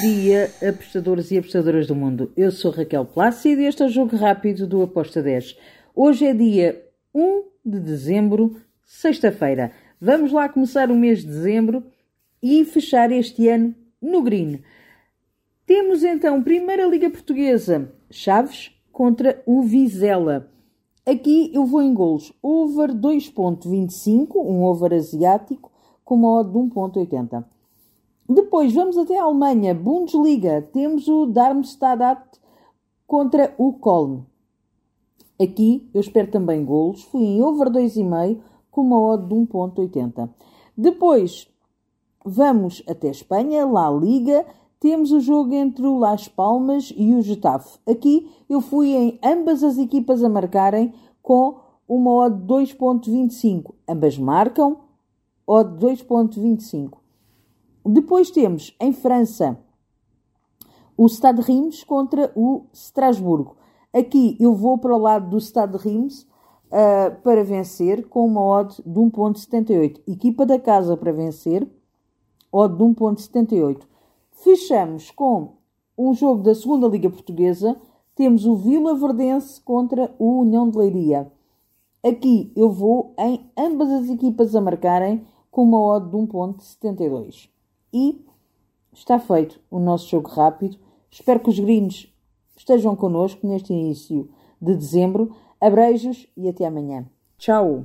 dia, apostadores e apostadoras do mundo. Eu sou Raquel Plácido e este é o Jogo Rápido do Aposta 10. Hoje é dia 1 de dezembro, sexta-feira. Vamos lá começar o mês de dezembro e fechar este ano no green. Temos então Primeira Liga Portuguesa, Chaves contra o Vizela. Aqui eu vou em golos. Over 2.25, um over asiático, com uma odd de 1.80. Depois vamos até a Alemanha, Bundesliga. Temos o Darmstadt contra o Köln. Aqui eu espero também golos. Fui em over 2,5 com uma odd de 1.80. Depois vamos até a Espanha, La Liga. Temos o jogo entre o Las Palmas e o Getafe. Aqui eu fui em ambas as equipas a marcarem com uma odd de 2.25. Ambas marcam, odd 2.25. Depois temos em França o Stade Reims contra o Strasburgo. Aqui eu vou para o lado do Stade Reims uh, para vencer com uma odd de 1.78. Equipa da casa para vencer, odd de 1.78. Fechamos com um jogo da segunda Liga Portuguesa. Temos o Vila Verdense contra o União de Leiria. Aqui eu vou em ambas as equipas a marcarem com uma odd de 1.72. E está feito o nosso jogo rápido. Espero que os gringos estejam connosco neste início de dezembro. Abreijos e até amanhã. Tchau!